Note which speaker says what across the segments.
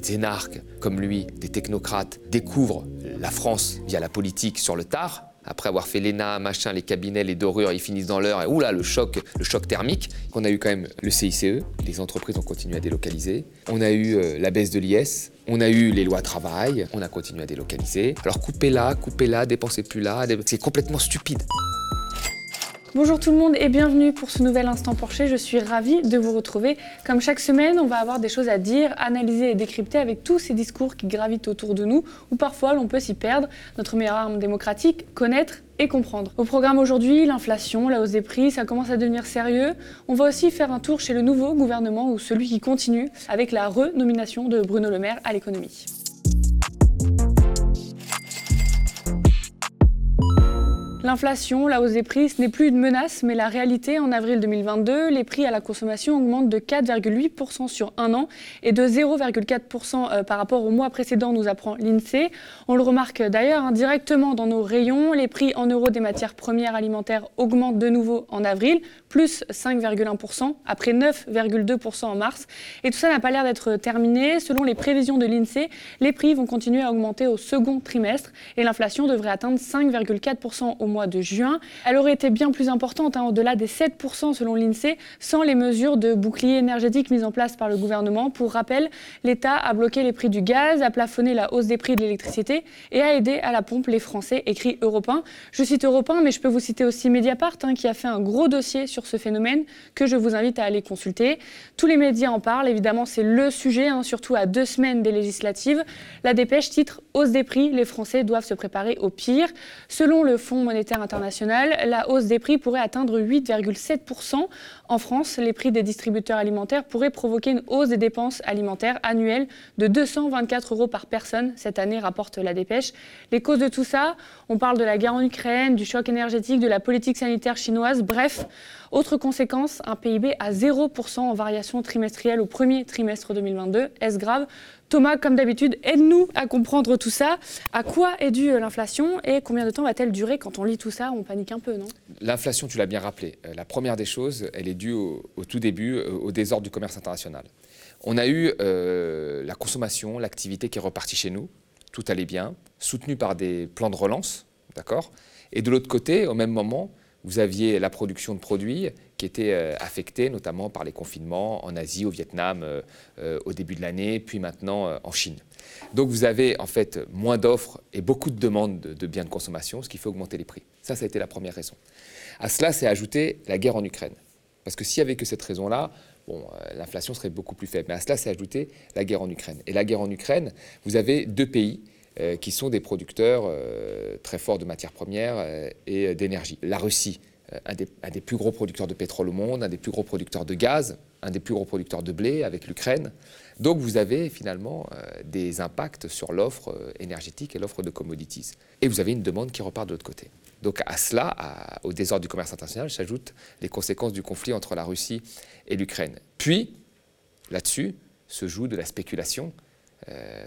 Speaker 1: des énarques comme lui, des technocrates, découvrent la France via la politique sur le tard, après avoir fait l'ENA, machin, les cabinets, les dorures, ils finissent dans l'heure, et oula, le choc, le choc thermique. On a eu quand même le CICE, les entreprises ont continué à délocaliser. On a eu euh, la baisse de l'IS, on a eu les lois travail, on a continué à délocaliser. Alors coupez là, coupez là, dépensez plus là, c'est complètement stupide.
Speaker 2: Bonjour tout le monde et bienvenue pour ce nouvel Instant Porsche. Je suis ravie de vous retrouver. Comme chaque semaine, on va avoir des choses à dire, analyser et décrypter avec tous ces discours qui gravitent autour de nous, ou parfois l'on peut s'y perdre. Notre meilleure arme démocratique, connaître et comprendre. Au programme aujourd'hui, l'inflation, la hausse des prix, ça commence à devenir sérieux. On va aussi faire un tour chez le nouveau gouvernement ou celui qui continue avec la renomination de Bruno Le Maire à l'économie. L'inflation, la hausse des prix, ce n'est plus une menace, mais la réalité. En avril 2022, les prix à la consommation augmentent de 4,8% sur un an et de 0,4% euh, par rapport au mois précédent, nous apprend l'INSEE. On le remarque d'ailleurs indirectement dans nos rayons. Les prix en euros des matières premières alimentaires augmentent de nouveau en avril, plus 5,1% après 9,2% en mars. Et tout ça n'a pas l'air d'être terminé. Selon les prévisions de l'INSEE, les prix vont continuer à augmenter au second trimestre et l'inflation devrait atteindre 5,4% au mois de juin. Elle aurait été bien plus importante, hein, au-delà des 7% selon l'INSEE, sans les mesures de bouclier énergétique mises en place par le gouvernement. Pour rappel, l'État a bloqué les prix du gaz, a plafonné la hausse des prix de l'électricité et a aidé à la pompe les Français, écrit Europe Je cite Europe mais je peux vous citer aussi Mediapart, hein, qui a fait un gros dossier sur ce phénomène que je vous invite à aller consulter. Tous les médias en parlent, évidemment, c'est le sujet, hein, surtout à deux semaines des législatives. La dépêche titre Hausse des prix, les Français doivent se préparer au pire. Selon le Fonds monétaire international, la hausse des prix pourrait atteindre 8,7%. En France, les prix des distributeurs alimentaires pourraient provoquer une hausse des dépenses alimentaires annuelles de 224 euros par personne cette année, rapporte la dépêche. Les causes de tout ça, on parle de la guerre en Ukraine, du choc énergétique, de la politique sanitaire chinoise, bref. Autre conséquence, un PIB à 0% en variation trimestrielle au premier trimestre 2022. Est-ce grave? Thomas, comme d'habitude, aide-nous à comprendre tout ça. À quoi est due euh, l'inflation et combien de temps va-t-elle durer Quand on lit tout ça, on panique un peu, non?
Speaker 1: L'inflation, tu l'as bien rappelé. Euh, la première des choses, elle est due au, tout début euh, au désordre du commerce international. On a eu la consommation, l'activité qui est repartie chez nous. Tout allait bien, soutenu par des plans de relance, d'accord? Et de l'autre côté, au même moment, vous aviez la production de produits qui était euh, affectée notamment par les confinements en Asie, au Vietnam euh, euh, au début de l'année, puis maintenant en Chine. Donc vous avez en fait moins d'offres et beaucoup de demandes de, biens de consommation, ce qui fait augmenter les prix. Ça, ça a été la première raison. À cela, c'est ajouté la guerre en Ukraine. Parce que s'il n'y avait que cette raison-là, bon, l'inflation serait beaucoup plus faible. Mais à cela, c'est ajouté la guerre en Ukraine. Et la guerre en Ukraine, vous avez deux pays qui sont des producteurs très forts de matières premières et d'énergie. La Russie, euh, un des, plus gros producteurs de pétrole au monde, un des plus gros producteurs de gaz, un des plus gros producteurs de blé avec l'Ukraine. Donc vous avez finalement euh, des impacts sur l'offre euh, énergétique et l'offre de commodities. Et vous avez une demande qui repart de l'autre côté. Donc à cela, au désordre du commerce international, s'ajoutent les conséquences du conflit entre la Russie et l'Ukraine. Puis, là-dessus, se joue de la spéculation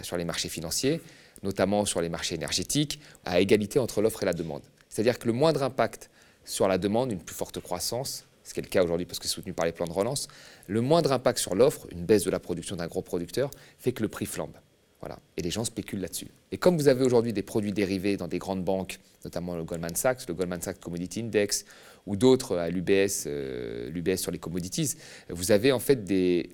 Speaker 1: sur les marchés financiers, notamment sur les marchés énergétiques, à égalité entre l'offre et la demande. C'est-à-dire que le moindre impact sur la demande, une plus forte croissance, ce qui est le cas aujourd'hui parce que c'est soutenu par les plans de relance, le moindre impact sur l'offre, une baisse de la production d'un gros producteur, fait que le prix flambe. Voilà. Et les gens spéculent là-dessus. Et comme vous avez aujourd'hui des produits dérivés dans des grandes banques, notamment le Goldman Sachs, le Goldman Sachs Commodity Index, ou d'autres à l'UBS, euh, sur les commodities, vous avez en fait des,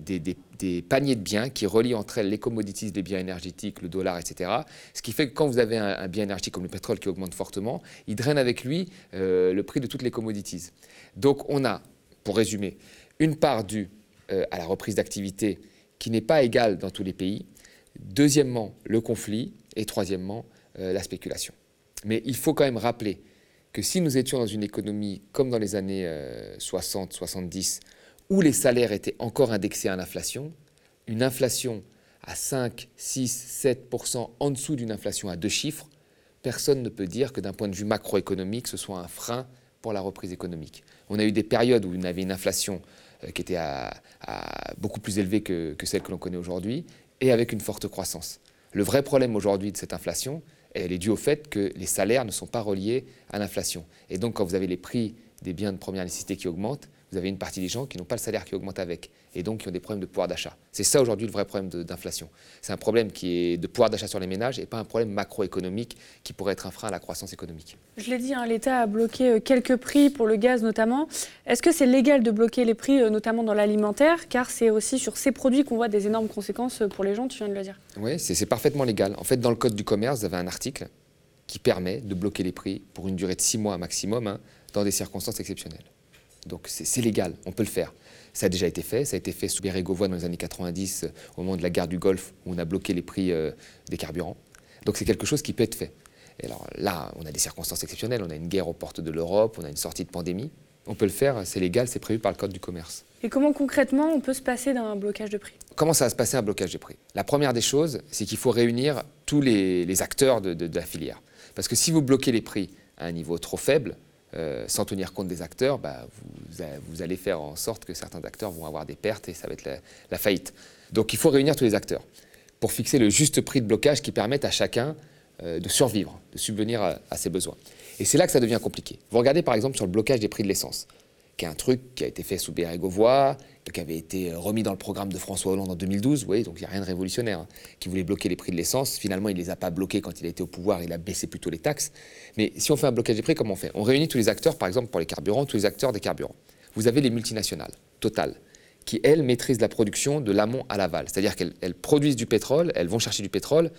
Speaker 1: paniers de biens qui relient entre elles les commodities, les biens énergétiques, le dollar, etc. Ce qui fait que quand vous avez un, bien énergétique comme le pétrole qui augmente fortement, il draine avec lui euh, le prix de toutes les commodities. Donc on a, pour résumer, une part due euh, à la reprise d'activité qui n'est pas égale dans tous les pays, Deuxièmement, le conflit. Et troisièmement, la spéculation. Mais il faut quand même rappeler que si nous étions dans une économie comme dans les années 60-70, euh, où les salaires étaient encore indexés à l'inflation, une inflation à 5, 6, 7% en dessous d'une inflation à deux chiffres, personne ne peut dire que d'un point de vue macroéconomique, ce soit un frein pour la reprise économique. On a eu des périodes où on avait une inflation euh, qui était beaucoup plus élevée que celle que l'on connaît aujourd'hui, et avec une forte croissance. Le vrai problème aujourd'hui de cette inflation, elle est due au fait que les salaires ne sont pas reliés à l'inflation. Et donc quand vous avez les prix des biens de première nécessité qui augmentent, vous avez une partie des gens qui n'ont pas le salaire qui augmente avec et donc qui ont des problèmes de pouvoir d'achat. C'est ça aujourd'hui le vrai problème d'inflation. C'est un problème qui est de pouvoir d'achat sur les ménages et pas un problème macroéconomique qui pourrait être un frein à la croissance économique.
Speaker 2: Je l'ai dit, hein, l'État a bloqué euh, quelques prix pour le gaz notamment. Est-ce que c'est légal de bloquer les prix, euh, notamment dans l'alimentaire? Car c'est aussi sur ces produits qu'on voit des énormes conséquences pour les gens, tu viens de le dire.
Speaker 1: Oui, c'est parfaitement légal. En fait, dans le Code du commerce, vous avez un article qui permet de bloquer les prix pour une durée de six mois maximum hein, dans des circonstances exceptionnelles. Donc c'est légal, on peut le faire. Ça a déjà été fait, ça a été fait sous Bérégovoy dans les années 90, euh, au moment de la guerre du Golfe, où on a bloqué les prix euh, des carburants. Donc c'est quelque chose qui peut être fait. Et alors là, on a des circonstances exceptionnelles, on a une guerre aux portes de l'Europe, on a une sortie de pandémie. On peut le faire, c'est légal, c'est prévu par le Code du commerce.
Speaker 2: Et comment concrètement on peut se passer d'un blocage de prix?
Speaker 1: Comment ça va se passer un blocage de prix? La première des choses, c'est qu'il faut réunir tous les, acteurs de la filière. Parce que si vous bloquez les prix à un niveau trop faible, euh, sans tenir compte des acteurs, bah, vous, allez faire en sorte que certains acteurs vont avoir des pertes et ça va être la, faillite. Donc il faut réunir tous les acteurs pour fixer le juste prix de blocage qui permette à chacun euh, de survivre, de subvenir à, à ses besoins. Et c'est là que ça devient compliqué. Vous regardez par exemple sur le blocage des prix de l'essence qui est un truc qui a été fait sous Bérégovoy, qui avait été remis dans le programme de François Hollande en 2012, oui, donc il n'y a rien de révolutionnaire, hein, qui voulait bloquer les prix de l'essence. Finalement, il ne les a pas bloqués quand il a été au pouvoir, il a baissé plutôt les taxes. Mais si on fait un blocage des prix, comment on fait? On réunit tous les acteurs, par exemple pour les carburants, tous les acteurs des carburants. Vous avez les multinationales, Total, qui, elles, maîtrisent la production de l'amont à l'aval. C'est-à-dire qu'elles produisent du pétrole, elles vont chercher du pétrole,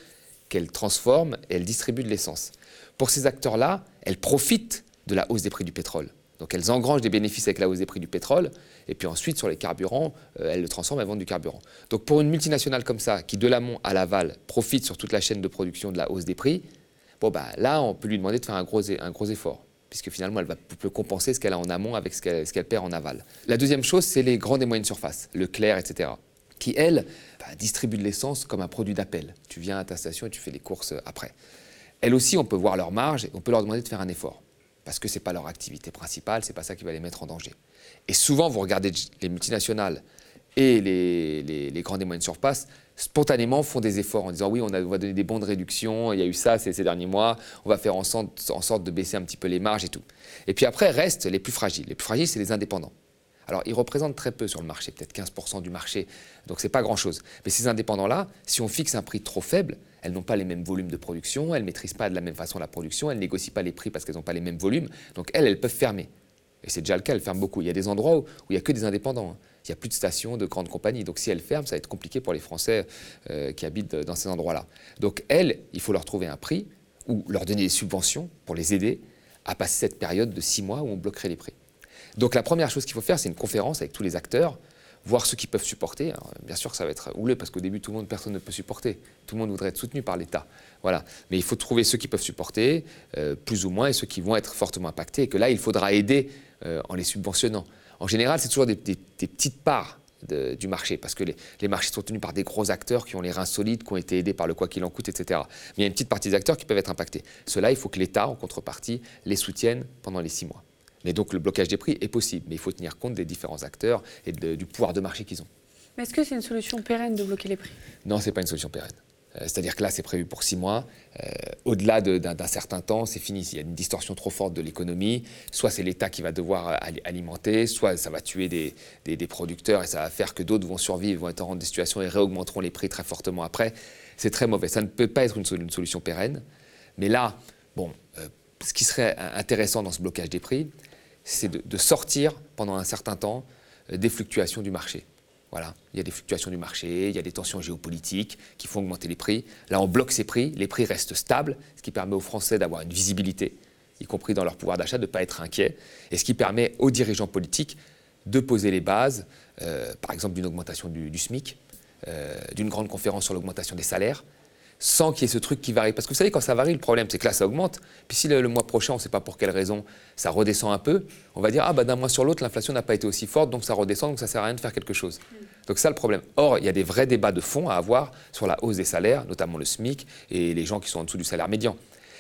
Speaker 1: qu'elles transforment et elles distribuent de l'essence. Pour ces acteurs-là, elles profitent de la hausse des prix du pétrole. Donc elles engrangent des bénéfices avec la hausse des prix du pétrole, et puis ensuite sur les carburants, euh, elles le transforment, elles vendent du carburant. Donc pour une multinationale comme ça, qui de l'amont à l'aval profite sur toute la chaîne de production de la hausse des prix, bon bah là on peut lui demander de faire un gros, effort, puisque finalement elle va peut compenser ce qu'elle a en amont avec ce qu'elle perd en aval. La deuxième chose, c'est les grandes et moyennes surfaces, Leclerc, etc., qui elles bah, distribuent de l'essence comme un produit d'appel. Tu viens à ta station et tu fais les courses après. Elles aussi, on peut voir leur marge et on peut leur demander de faire un effort parce que ce n'est pas leur activité principale, ce n'est pas ça qui va les mettre en danger. Et souvent, vous regardez les multinationales et les, les, grandes et moyennes spontanément font des efforts en disant oui, on, va donner des bons de réduction, il y a eu ça ces, ces derniers mois, on va faire en sorte, en sorte, de baisser un petit peu les marges et tout. Et puis après, restent les plus fragiles. Les plus fragiles, c'est les indépendants. Alors, ils représentent très peu sur le marché, peut-être 15% du marché, donc ce n'est pas grand-chose. Mais ces indépendants-là, si on fixe un prix trop faible, elles n'ont pas les mêmes volumes de production, elles ne maîtrisent pas de la même façon la production, elles négocient pas les prix parce qu'elles n'ont pas les mêmes volumes, donc elles, elles peuvent fermer. Et c'est déjà le cas, elles ferment beaucoup. Il y a des endroits où, il n'y a que des indépendants. Hein. Il n'y a plus de stations de grandes compagnies. Donc si elles ferment, ça va être compliqué pour les Français euh, qui habitent dans ces endroits-là. Donc elles, il faut leur trouver un prix ou leur donner des subventions pour les aider à passer cette période de six mois où on bloquerait les prix. Donc la première chose qu'il faut faire, c'est une conférence avec tous les acteurs, voir ceux qui peuvent supporter. bien sûr ça va être houleux parce qu'au début, tout le monde, personne ne peut supporter. Tout le monde voudrait être soutenu par l'État. Voilà. Mais il faut trouver ceux qui peuvent supporter, euh, plus ou moins, et ceux qui vont être fortement impactés, et que là, il faudra aider euh, en les subventionnant. En général, c'est toujours des, petites parts du marché, parce que les, les, marchés sont tenus par des gros acteurs qui ont les reins solides, qui ont été aidés par le quoi qu'il en coûte, etc. Mais il y a une petite partie des acteurs qui peuvent être impactés. Cela, il faut que l'État, en contrepartie, les soutienne pendant les six mois. Mais donc le blocage des prix est possible, mais il faut tenir compte des différents acteurs et du pouvoir de marché qu'ils ont.
Speaker 2: Mais est-ce que c'est une solution pérenne de bloquer les prix?
Speaker 1: Non, ce n'est pas une solution pérenne. Euh, c'est-à-dire que là, c'est prévu pour six mois. Euh, au-delà d'un certain temps, c'est fini. Il y a une distorsion trop forte de l'économie. Soit c'est l'État qui va devoir euh, alimenter, soit ça va tuer des, des, producteurs et ça va faire que d'autres vont survivre, vont être en des situations et réaugmenteront les prix très fortement après. C'est très mauvais. Ça ne peut pas être une, une solution pérenne. Mais là, bon, ce qui serait intéressant dans ce blocage des prix, c'est de, sortir pendant un certain temps euh, des fluctuations du marché. Il y a des fluctuations du marché, il y a des tensions géopolitiques qui font augmenter les prix. Là, on bloque ces prix, les prix restent stables, ce qui permet aux Français d'avoir une visibilité, y compris dans leur pouvoir d'achat, de ne pas être inquiets, et ce qui permet aux dirigeants politiques de poser les bases, euh, par exemple d'une augmentation du, SMIC, euh, d'une grande conférence sur l'augmentation des salaires, sans qu'il y ait ce truc qui varie. Parce que vous savez, quand ça varie, le problème, c'est que là, ça augmente. Puis si le, mois prochain, on ne sait pas pour quelle raison, ça redescend un peu, on va dire, ah, bah, d'un mois sur l'autre, l'inflation n'a pas été aussi forte, donc ça redescend, donc ça ne sert à rien de faire quelque chose. Donc ça, le problème. Or, il y a des vrais débats de fond à avoir sur la hausse des salaires, notamment le SMIC et les gens qui sont en dessous du salaire médian.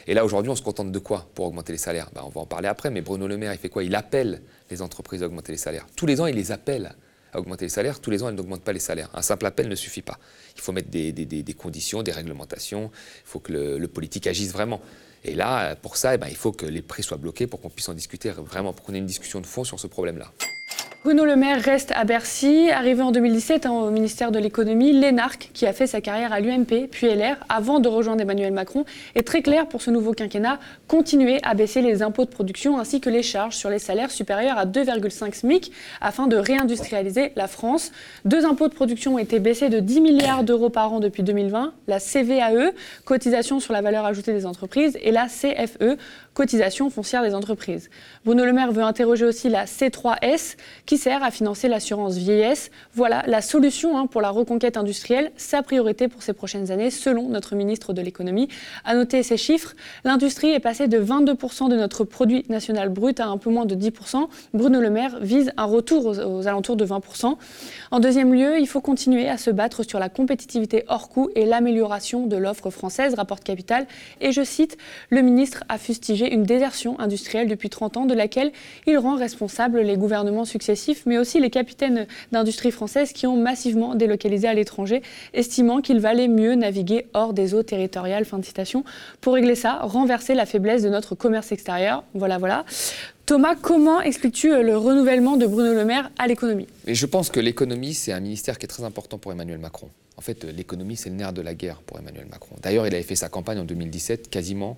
Speaker 1: Et là, aujourd'hui, on se contente de quoi pour augmenter les salaires? Bah, On va en parler après, mais Bruno Le Maire, il fait quoi? Il appelle les entreprises à augmenter les salaires. Tous les ans, il les appelle augmenter les salaires. Tous les ans, elle n'augmente pas les salaires. Un simple appel ne suffit pas. Il faut mettre des, conditions, des réglementations. Il faut que le, politique agisse vraiment. Et là, pour ça, eh ben, il faut que les prix soient bloqués pour qu'on puisse en discuter vraiment, pour qu'on ait une discussion de fond sur ce problème-là.
Speaker 2: Bruno Le Maire reste à Bercy. Arrivé en 2017 hein, au ministère de l'économie, l'énarque, qui a fait sa carrière à l'UMP puis LR avant de rejoindre Emmanuel Macron, est très clair pour ce nouveau quinquennat continuer à baisser les impôts de production ainsi que les charges sur les salaires supérieurs à 2,5 SMIC afin de réindustrialiser la France. Deux impôts de production ont été baissés de 10 milliards d'euros par an depuis 2020 la CVAE, cotisation sur la valeur ajoutée des entreprises, et la CFE, cotisation foncière des entreprises. Bruno Le Maire veut interroger aussi la C3S, qui sert à financer l'assurance vieillesse. Voilà la solution hein, pour la reconquête industrielle, sa priorité pour ces prochaines années, selon notre ministre de l'économie. À noter ces chiffres, l'industrie est passée de 22% de notre produit national brut à un peu moins de 10%. Bruno Le Maire vise un retour aux, aux alentours de 20%. En deuxième lieu, il faut continuer à se battre sur la compétitivité hors coût et l'amélioration de l'offre française, rapporte Capital. Et je cite, le ministre a fustigé une désertion industrielle depuis 30 ans de laquelle il rend responsable les gouvernements successifs, mais aussi les capitaines d'industrie française qui ont massivement délocalisé à l'étranger, estimant qu'il valait mieux naviguer hors des eaux territoriales. Fin de citation. Pour régler ça, renverser la faiblesse de notre commerce extérieur. Voilà, voilà. Thomas, comment expliques-tu le renouvellement de Bruno Le Maire à l'économie?
Speaker 1: Je pense que l'économie, c'est un ministère qui est très important pour Emmanuel Macron. En fait, l'économie, c'est le nerf de la guerre pour Emmanuel Macron. D'ailleurs, il avait fait sa campagne en 2017 quasiment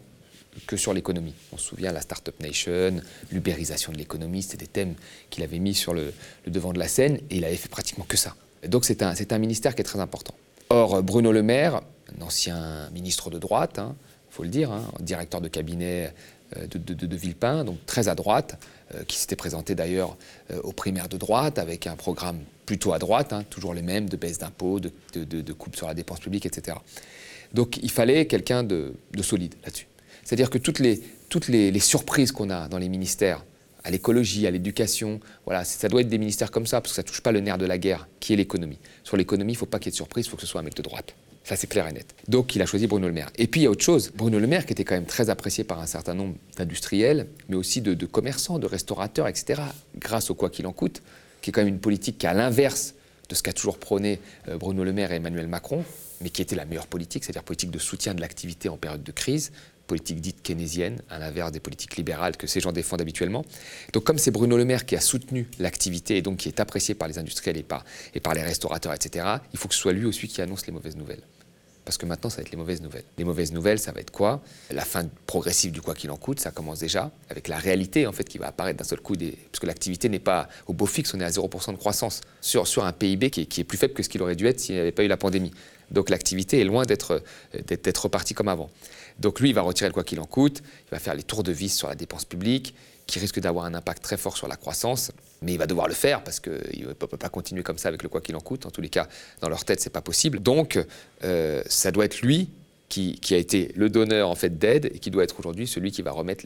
Speaker 1: que sur l'économie. On se souvient la Startup Nation, l'ubérisation de l'économie, c'était des thèmes qu'il avait mis sur le, devant de la scène et il avait fait pratiquement que ça. donc c'est un, ministère qui est très important. Or, Bruno Le Maire, un ancien ministre de droite, il hein, faut le dire, hein, directeur de cabinet euh, de, Villepin, donc très à droite, euh, qui s'était présenté d'ailleurs euh, aux primaires de droite avec un programme plutôt à droite, hein, toujours les mêmes, de baisse d'impôts, de, de, coupe sur la dépense publique, etc. Donc il fallait quelqu'un de solide là-dessus. C'est-à-dire que toutes les, toutes les, surprises qu'on a dans les ministères, à l'écologie, à l'éducation, voilà, ça doit être des ministères comme ça, parce que ça ne touche pas le nerf de la guerre, qui est l'économie. Sur l'économie, il ne faut pas qu'il y ait de surprise, il faut que ce soit un mec de droite. Ça, c'est clair et net. Donc, il a choisi Bruno Le Maire. Et puis, il y a autre chose. Bruno Le Maire, qui était quand même très apprécié par un certain nombre d'industriels, mais aussi de, commerçants, de restaurateurs, etc., grâce au quoi qu'il en coûte, qui est quand même une politique qui est à l'inverse de ce qu'a toujours prôné euh, Bruno Le Maire et Emmanuel Macron, mais qui était la meilleure politique, c'est-à-dire politique de soutien de l'activité en période de crise, politique dite keynésienne, à l'inverse des politiques libérales que ces gens défendent habituellement. Donc comme c'est Bruno Le Maire qui a soutenu l'activité et donc qui est apprécié par les industriels et par, et par les restaurateurs, etc., il faut que ce soit lui aussi qui annonce les mauvaises nouvelles. Parce que maintenant, ça va être les mauvaises nouvelles. Les mauvaises nouvelles, ça va être quoi? La fin progressive du quoi qu'il en coûte, ça commence déjà, avec la réalité en fait qui va apparaître d'un seul coup. Parce que l'activité n'est pas au beau fixe, on est à 0% de croissance sur, sur un PIB qui est, qui est plus faible que ce qu'il aurait dû être s'il n'y avait pas eu la pandémie. Donc l'activité est loin d'être repartie comme avant. Donc lui, il va retirer le quoi qu'il en coûte, il va faire les tours de vis sur la dépense publique, qui risque d'avoir un impact très fort sur la croissance, mais il va devoir le faire parce qu'il ne peut pas continuer comme ça avec le quoi qu'il en coûte. En tous les cas, dans leur tête, c'est pas possible. Donc, euh, ça doit être lui qui, a été le donneur en fait d'aide et qui doit être aujourd'hui celui qui va remettre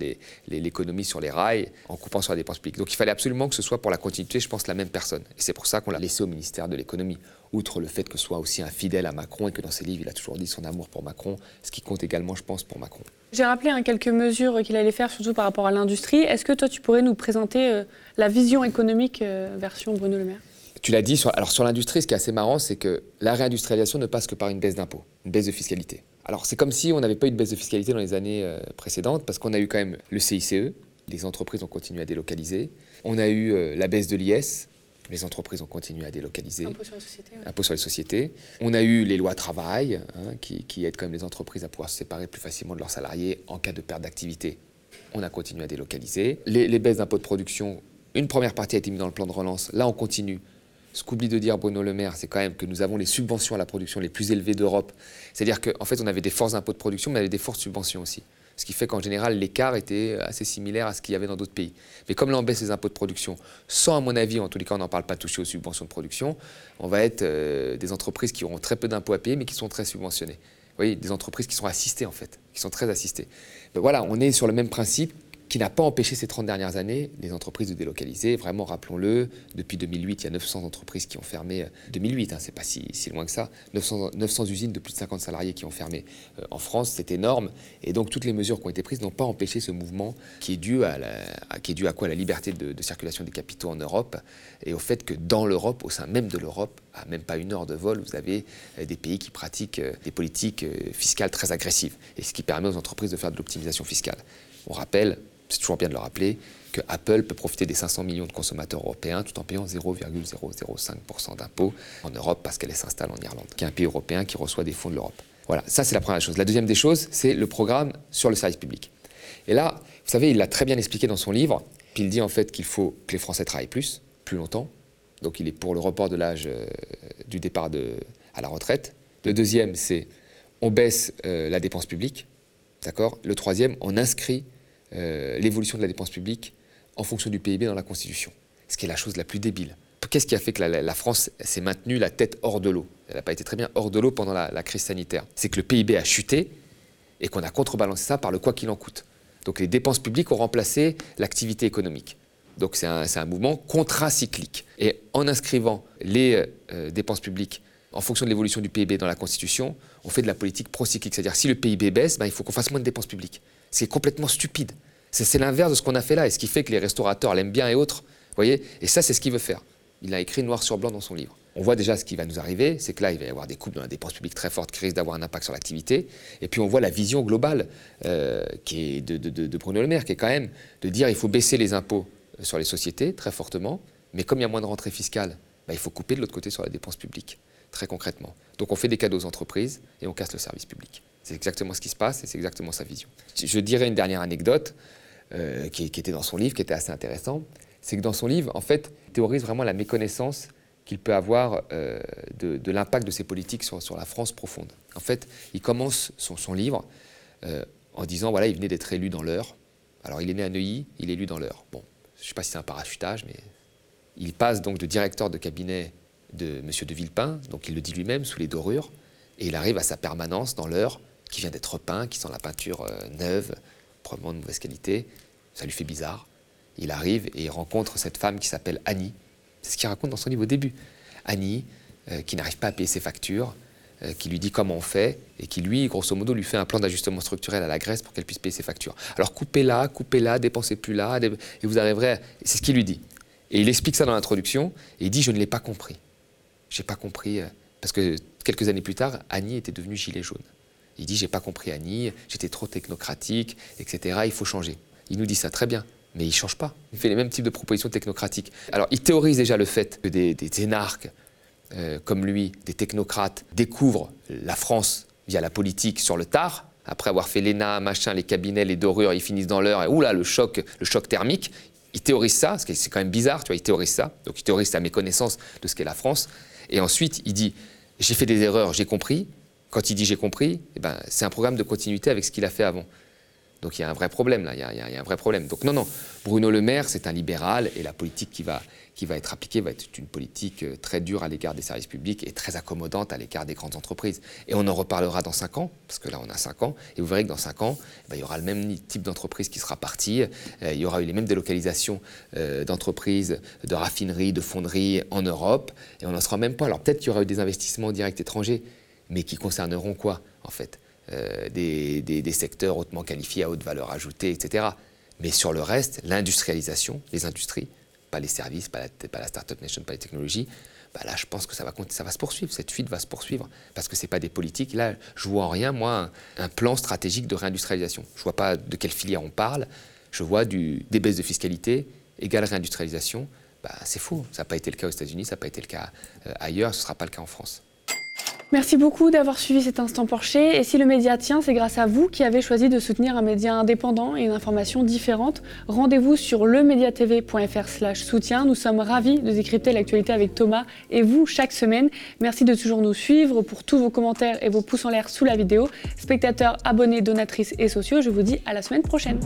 Speaker 1: l'économie sur les rails en coupant sur la dépense publique. Donc il fallait absolument que ce soit pour la continuité, je pense, la même personne. Et c'est pour ça qu'on l'a laissé au ministère de l'économie. Outre le fait que ce soit aussi un fidèle à Macron et que dans ses livres, il a toujours dit son amour pour Macron, ce qui compte également, je pense, pour Macron.
Speaker 2: J'ai rappelé hein, quelques mesures qu'il allait faire, surtout par rapport à l'industrie. Est-ce que toi, tu pourrais nous présenter euh, la vision économique euh, version Bruno Le Maire?
Speaker 1: Tu l'as dit, sur, alors sur l'industrie, ce qui est assez marrant, c'est que la réindustrialisation ne passe que par une baisse d'impôts, une baisse de fiscalité. Alors c'est comme si on n'avait pas eu de baisse de fiscalité dans les années euh, précédentes, parce qu'on a eu quand même le CICE, les entreprises ont continué à délocaliser. On a eu euh, la baisse de l'IS, les entreprises ont continué à délocaliser.
Speaker 2: Impôt sur les sociétés.
Speaker 1: Impôt sur les sociétés. On a eu les lois travail, hein, qui, aident quand même les entreprises à pouvoir se séparer plus facilement de leurs salariés en cas de perte d'activité. On a continué à délocaliser. Les, les baisses d'impôts de production, une première partie a été mise dans le plan de relance. Là, on continue ce qu'oublie de dire Bruno Le Maire, c'est quand même que nous avons les subventions à la production les plus élevées d'Europe. C'est-à-dire qu'en fait, on avait des forts impôts de production, mais on avait des fortes subventions aussi. Ce qui fait qu'en général, l'écart était assez similaire à ce qu'il y avait dans d'autres pays. Mais comme là, on baisse les impôts de production, sans, à mon avis, en tous les cas, on n'en parle pas toucher aux subventions de production, on va être euh, des entreprises qui auront très peu d'impôts à payer, mais qui sont très subventionnées. Vous voyez, des entreprises qui sont assistées, en fait, qui sont très assistées. Ben voilà, on est sur le même principe qui n'a pas empêché ces 30 dernières années les entreprises de délocaliser. Vraiment, rappelons-le, depuis 2008, il y a 900 entreprises qui ont fermé. 2008, hein, c'est pas si, loin que ça. 900, 900, usines de plus de 50 salariés qui ont fermé euh, en France, c'est énorme. Et donc, toutes les mesures qui ont été prises n'ont pas empêché ce mouvement qui est dû à, quoi? La liberté de, circulation des capitaux en Europe et au fait que dans l'Europe, au sein même de l'Europe, à même pas une heure de vol, vous avez euh, des pays qui pratiquent euh, des politiques fiscales très agressives. Et ce qui permet aux entreprises de faire de l'optimisation fiscale. On rappelle, c'est toujours bien de le rappeler, que Apple peut profiter des 500 millions de consommateurs européens tout en payant 0,005% d'impôts en Europe parce qu'elle s'installe en Irlande, qui est un pays européen qui reçoit des fonds de l'Europe. Voilà, ça c'est la première chose. La deuxième des choses, c'est le programme sur le service public. Et là, vous savez, il l'a très bien expliqué dans son livre, puis il dit en fait qu'il faut que les Français travaillent plus, plus longtemps. Donc il est pour le report de l'âge euh, du départ à la retraite. Le deuxième, c'est on baisse euh, la dépense publique. D'accord? Le troisième, on inscrit euh, l'évolution de la dépense publique en fonction du PIB dans la Constitution. Ce qui est la chose la plus débile. Qu'est-ce qui a fait que la, France s'est maintenue la tête hors de l'eau? Elle n'a pas été très bien hors de l'eau pendant la, crise sanitaire. C'est que le PIB a chuté et qu'on a contrebalancé ça par le quoi qu'il en coûte. Donc les dépenses publiques ont remplacé l'activité économique. Donc c'est un, mouvement contracyclique. Et en inscrivant les euh, dépenses publiques en fonction de l'évolution du PIB dans la Constitution, on fait de la politique procyclique. C'est-à-dire si le PIB baisse, ben, il faut qu'on fasse moins de dépenses publiques. C'est complètement stupide. C'est l'inverse de ce qu'on a fait là et ce qui fait que les restaurateurs l'aiment bien et autres. voyez Et ça, c'est ce qu'il veut faire. Il a écrit noir sur blanc dans son livre. On voit déjà ce qui va nous arriver, c'est que là, il va y avoir des coupes dans la dépense publique très fortes qui risquent d'avoir un impact sur l'activité. Et puis on voit la vision globale euh, de, Bruno Le Maire, qui est quand même de dire il faut baisser les impôts sur les sociétés très fortement, mais comme il y a moins de rentrées fiscales, bah, il faut couper de l'autre côté sur la dépense publique, très concrètement. Donc on fait des cadeaux aux entreprises et on casse le service public. C'est exactement ce qui se passe et c'est exactement sa vision. Je dirais une dernière anecdote euh, qui, était dans son livre, qui était assez intéressant, c'est que dans son livre, en fait, il théorise vraiment la méconnaissance qu'il peut avoir euh, de, l'impact de ces politiques sur, la France profonde. En fait, il commence son, son livre euh, en disant, voilà, il venait d'être élu dans l'heure. Alors il est né à Neuilly, il est élu dans l'heure. Bon, je ne sais pas si c'est un parachutage, mais il passe donc de directeur de cabinet de M. de Villepin, donc il le dit lui-même, sous les dorures, et il arrive à sa permanence dans l'heure, qui vient d'être peint, qui sent la peinture euh, neuve, probablement de mauvaise qualité. Ça lui fait bizarre. Il arrive et il rencontre cette femme qui s'appelle Annie, c'est ce qu'il raconte dans son livre au début. Annie, euh, qui n'arrive pas à payer ses factures, euh, qui lui dit comment on fait, et qui lui, grosso modo, lui fait un plan d'ajustement structurel à la Grèce pour qu'elle puisse payer ses factures. Alors coupez là, coupez là, dépensez plus là, et vous arriverez. C'est ce qu'il lui dit. Et il explique ça dans l'introduction, et il dit Je ne l'ai pas compris. Je n'ai pas compris. Euh, parce que quelques années plus tard, Annie était devenue gilet jaune. Il dit J'ai pas compris Annie, j'étais trop technocratique, etc. Il faut changer. Il nous dit ça très bien mais il change pas. Il fait les mêmes types de propositions technocratiques. Alors, il théorise déjà le fait que des, énarques euh, comme lui, des technocrates, découvrent la France via la politique sur le tard. Après avoir fait l'ENA, machin, les cabinets, les dorures, ils finissent dans l'heure, et oula, le choc, le choc thermique. Il théorise ça, ce qui c'est quand même bizarre, tu vois, il théorise ça. Donc il théorise sa méconnaissance de ce qu'est la France. Et ensuite, il dit J'ai fait des erreurs, j'ai compris. Quand il dit j'ai compris, eh ben, c'est un programme de continuité avec ce qu'il a fait avant. Donc il y a un vrai problème là, il y a, un vrai problème. Donc non, non, Bruno Le Maire, c'est un libéral et la politique qui va, qui va être appliquée va être une politique euh, très dure à l'égard des services publics et très accommodante à l'égard des grandes entreprises. Et on en reparlera dans 5 ans, parce que là on a 5 ans, et vous verrez que dans 5 ans, eh ben, il y aura le même type d'entreprise qui sera parti, euh, il y aura eu les mêmes délocalisations euh, d'entreprises, de raffineries, de fonderies en Europe, et on n'en sera même pas. Alors peut-être qu'il y aura eu des investissements directs étrangers, mais qui concerneront quoi en fait? Euh, des, secteurs hautement qualifiés à haute valeur ajoutée, etc. Mais sur le reste, l'industrialisation, les industries, pas les services, pas la, pas la Startup Nation, pas les technologies, bah là, je pense que ça va, se poursuivre, cette fuite va se poursuivre, parce que ce n'est pas des politiques. Là, je vois en rien, moi, un, plan stratégique de réindustrialisation. Je ne vois pas de quelle filière on parle, je vois du, des baisses de fiscalité égale réindustrialisation. Bah, c'est faux, ça n'a pas été le cas aux États-Unis, ça n'a pas été le cas euh, ailleurs, ce ne sera pas le cas en France.
Speaker 2: Merci beaucoup d'avoir suivi cet instant Porcher. Et si le média tient, c'est grâce à vous qui avez choisi de soutenir un média indépendant et une information différente. Rendez-vous sur lemediatv.fr soutien. Nous sommes ravis de décrypter l'actualité avec Thomas et vous chaque semaine. Merci de toujours nous suivre pour tous vos commentaires et vos pouces en l'air sous la vidéo. Spectateurs, abonnés, donatrices et sociaux, je vous dis à la semaine prochaine.